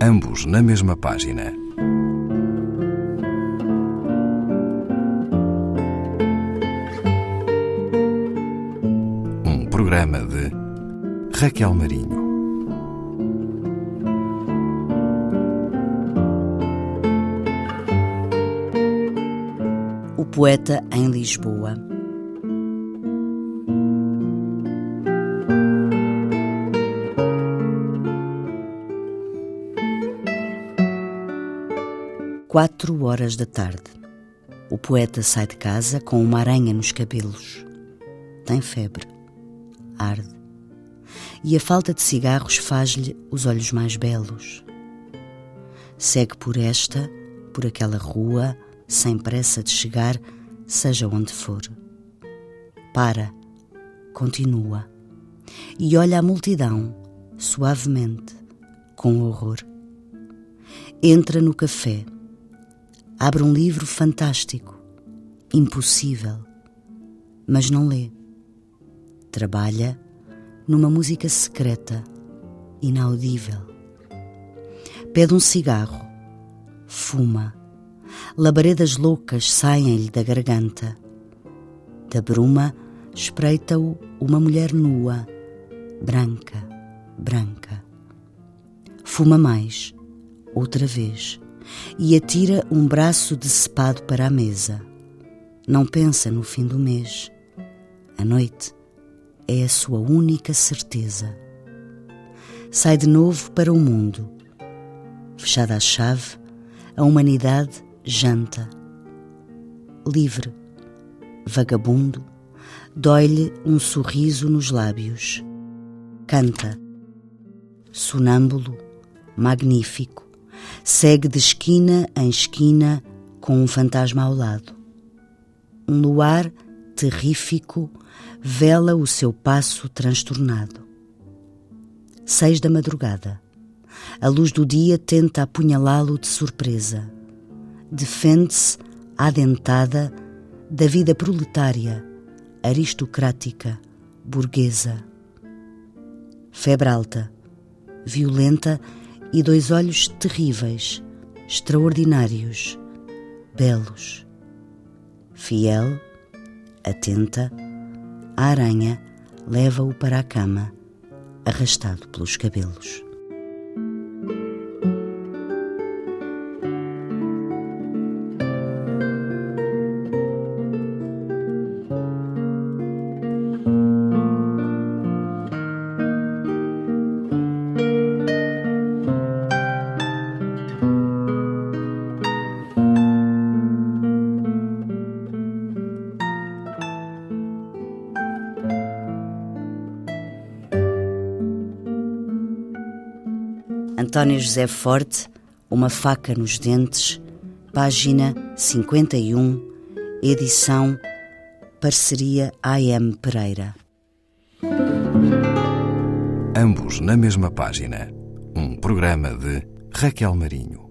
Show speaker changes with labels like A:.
A: ambos na mesma página. Um programa de Raquel Marinho.
B: O poeta em Lisboa. Quatro horas da tarde. O poeta sai de casa com uma aranha nos cabelos. Tem febre. Arde. E a falta de cigarros faz-lhe os olhos mais belos. Segue por esta, por aquela rua, sem pressa de chegar, seja onde for. Para, continua, e olha a multidão, suavemente, com horror. Entra no café, abre um livro fantástico, impossível, mas não lê. Trabalha numa música secreta, inaudível. Pede um cigarro, fuma labaredas loucas saem-lhe da garganta. Da bruma espreita-o uma mulher nua, branca, branca. Fuma mais, outra vez, e atira um braço decepado para a mesa. Não pensa no fim do mês. A noite é a sua única certeza. Sai de novo para o mundo. Fechada a chave, a humanidade janta. Livre, vagabundo, dói-lhe um sorriso nos lábios. Canta. Sonâmbulo, magnífico, segue de esquina em esquina com um fantasma ao lado. Um luar terrífico vela o seu passo transtornado. Seis da madrugada. A luz do dia tenta apunhalá-lo de surpresa defende-se adentada da vida proletária, aristocrática, burguesa. Febre alta, violenta e dois olhos terríveis, extraordinários, belos. Fiel, atenta, a aranha leva-o para a cama, arrastado pelos cabelos. António José Forte, Uma Faca nos Dentes, página 51, edição Parceria AM Pereira.
A: Ambos na mesma página. Um programa de Raquel Marinho.